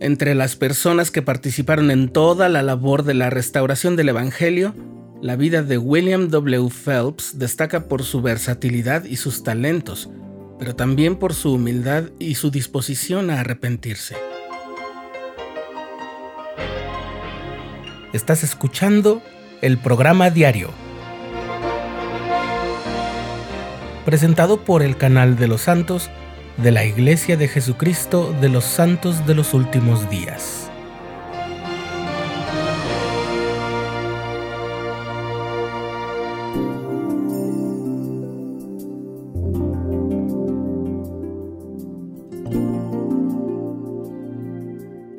Entre las personas que participaron en toda la labor de la restauración del Evangelio, la vida de William W. Phelps destaca por su versatilidad y sus talentos, pero también por su humildad y su disposición a arrepentirse. Estás escuchando el programa diario, presentado por el canal de los santos de la Iglesia de Jesucristo de los Santos de los Últimos Días.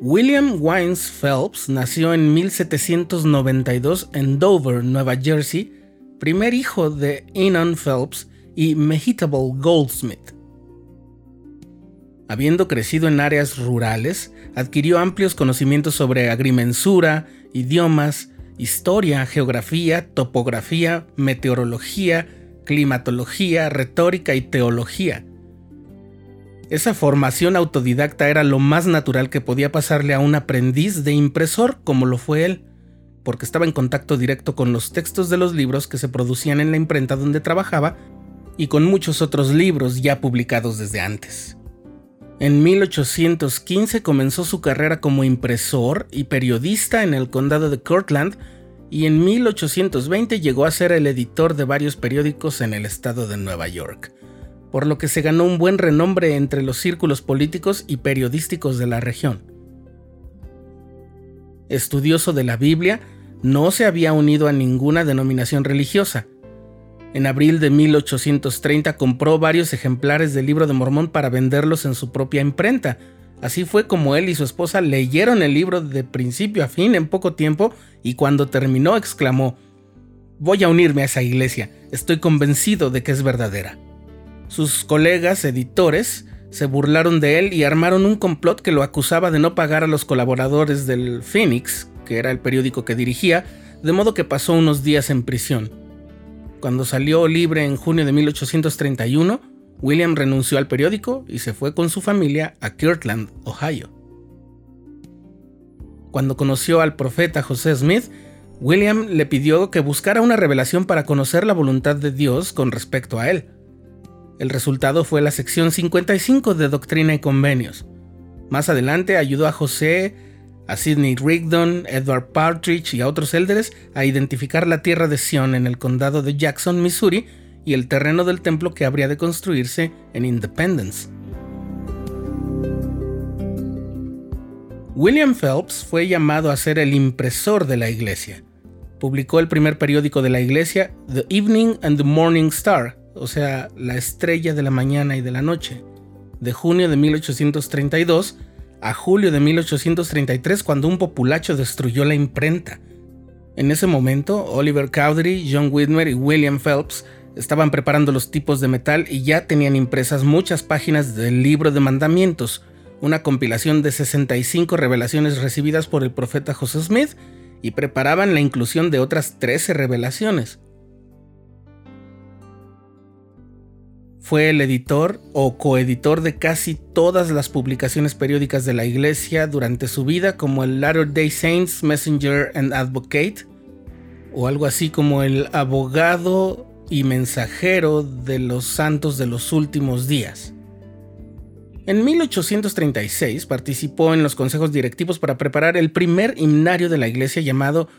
William Wines Phelps nació en 1792 en Dover, Nueva Jersey, primer hijo de Enon Phelps y Mehitable Goldsmith. Habiendo crecido en áreas rurales, adquirió amplios conocimientos sobre agrimensura, idiomas, historia, geografía, topografía, meteorología, climatología, retórica y teología. Esa formación autodidacta era lo más natural que podía pasarle a un aprendiz de impresor como lo fue él, porque estaba en contacto directo con los textos de los libros que se producían en la imprenta donde trabajaba y con muchos otros libros ya publicados desde antes. En 1815 comenzó su carrera como impresor y periodista en el condado de Cortland y en 1820 llegó a ser el editor de varios periódicos en el estado de Nueva York, por lo que se ganó un buen renombre entre los círculos políticos y periodísticos de la región. Estudioso de la Biblia, no se había unido a ninguna denominación religiosa, en abril de 1830 compró varios ejemplares del libro de Mormón para venderlos en su propia imprenta. Así fue como él y su esposa leyeron el libro de principio a fin en poco tiempo y cuando terminó exclamó, Voy a unirme a esa iglesia, estoy convencido de que es verdadera. Sus colegas editores se burlaron de él y armaron un complot que lo acusaba de no pagar a los colaboradores del Phoenix, que era el periódico que dirigía, de modo que pasó unos días en prisión. Cuando salió libre en junio de 1831, William renunció al periódico y se fue con su familia a Kirtland, Ohio. Cuando conoció al profeta José Smith, William le pidió que buscara una revelación para conocer la voluntad de Dios con respecto a él. El resultado fue la sección 55 de Doctrina y Convenios. Más adelante ayudó a José a Sidney Rigdon, Edward Partridge y a otros élderes a identificar la tierra de Sion en el condado de Jackson, Missouri, y el terreno del templo que habría de construirse en Independence. William Phelps fue llamado a ser el impresor de la iglesia. Publicó el primer periódico de la iglesia, The Evening and the Morning Star, o sea, la estrella de la mañana y de la noche, de junio de 1832 a julio de 1833 cuando un populacho destruyó la imprenta. En ese momento, Oliver Cowdery, John Whitmer y William Phelps estaban preparando los tipos de metal y ya tenían impresas muchas páginas del libro de mandamientos, una compilación de 65 revelaciones recibidas por el profeta José Smith, y preparaban la inclusión de otras 13 revelaciones. Fue el editor o coeditor de casi todas las publicaciones periódicas de la Iglesia durante su vida, como el Latter Day Saints Messenger and Advocate, o algo así como el abogado y mensajero de los santos de los últimos días. En 1836 participó en los consejos directivos para preparar el primer himnario de la iglesia llamado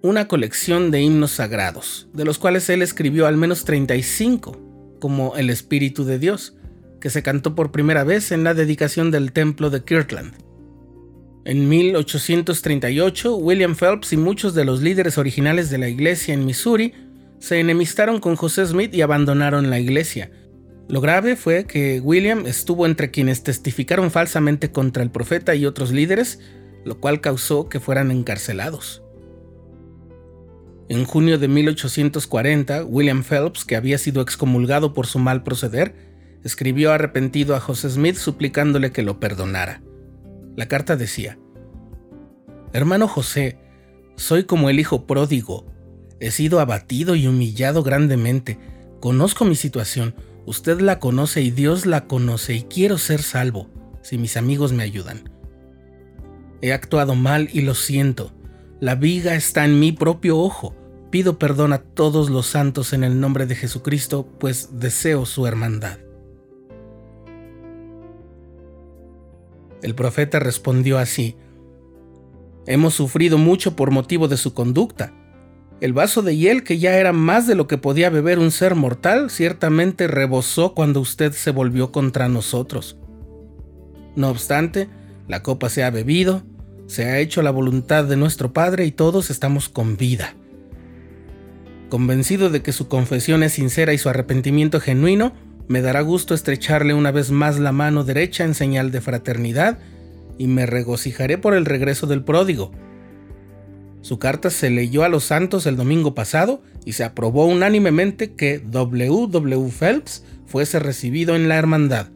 Una colección de himnos sagrados, de los cuales él escribió al menos 35 como El Espíritu de Dios, que se cantó por primera vez en la dedicación del templo de Kirtland. En 1838, William Phelps y muchos de los líderes originales de la iglesia en Missouri se enemistaron con José Smith y abandonaron la iglesia. Lo grave fue que William estuvo entre quienes testificaron falsamente contra el profeta y otros líderes, lo cual causó que fueran encarcelados. En junio de 1840, William Phelps, que había sido excomulgado por su mal proceder, escribió arrepentido a José Smith suplicándole que lo perdonara. La carta decía, Hermano José, soy como el hijo pródigo. He sido abatido y humillado grandemente. Conozco mi situación, usted la conoce y Dios la conoce y quiero ser salvo, si mis amigos me ayudan. He actuado mal y lo siento. La viga está en mi propio ojo. Pido perdón a todos los santos en el nombre de Jesucristo, pues deseo su hermandad. El profeta respondió así, Hemos sufrido mucho por motivo de su conducta. El vaso de hiel, que ya era más de lo que podía beber un ser mortal, ciertamente rebosó cuando usted se volvió contra nosotros. No obstante, la copa se ha bebido, se ha hecho la voluntad de nuestro Padre y todos estamos con vida. Convencido de que su confesión es sincera y su arrepentimiento genuino, me dará gusto estrecharle una vez más la mano derecha en señal de fraternidad y me regocijaré por el regreso del pródigo. Su carta se leyó a los santos el domingo pasado y se aprobó unánimemente que W. W. Phelps fuese recibido en la hermandad.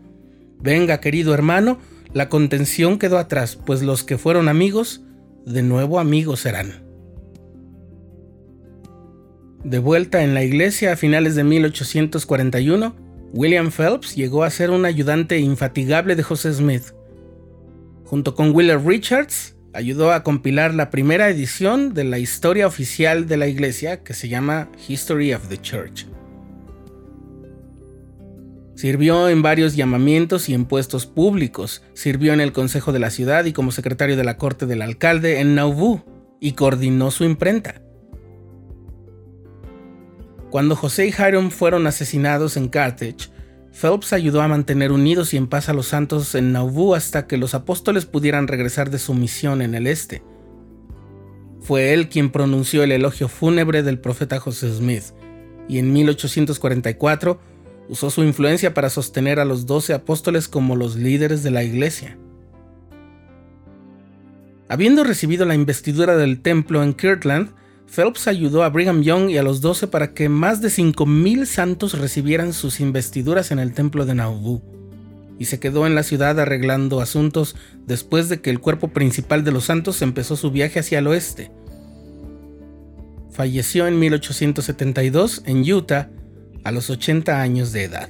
Venga, querido hermano, la contención quedó atrás, pues los que fueron amigos, de nuevo amigos serán. De vuelta en la iglesia a finales de 1841, William Phelps llegó a ser un ayudante infatigable de José Smith. Junto con Willard Richards, ayudó a compilar la primera edición de la historia oficial de la iglesia que se llama History of the Church. Sirvió en varios llamamientos y en puestos públicos. Sirvió en el Consejo de la Ciudad y como secretario de la Corte del Alcalde en Nauvoo y coordinó su imprenta. Cuando José y Hiram fueron asesinados en Carthage, Phelps ayudó a mantener unidos y en paz a los santos en Nauvoo hasta que los apóstoles pudieran regresar de su misión en el este. Fue él quien pronunció el elogio fúnebre del profeta José Smith, y en 1844 usó su influencia para sostener a los doce apóstoles como los líderes de la iglesia. Habiendo recibido la investidura del templo en Kirtland, Phelps ayudó a Brigham Young y a los doce para que más de 5.000 santos recibieran sus investiduras en el templo de Nauvoo, y se quedó en la ciudad arreglando asuntos después de que el cuerpo principal de los santos empezó su viaje hacia el oeste. Falleció en 1872 en Utah a los 80 años de edad.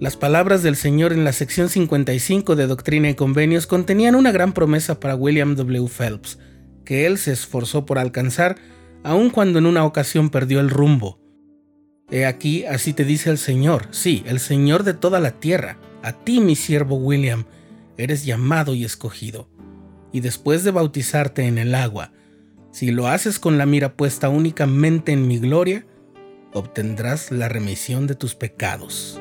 Las palabras del Señor en la sección 55 de Doctrina y Convenios contenían una gran promesa para William W. Phelps, que él se esforzó por alcanzar, aun cuando en una ocasión perdió el rumbo. He aquí, así te dice el Señor, sí, el Señor de toda la tierra, a ti mi siervo William, eres llamado y escogido. Y después de bautizarte en el agua, si lo haces con la mira puesta únicamente en mi gloria, obtendrás la remisión de tus pecados.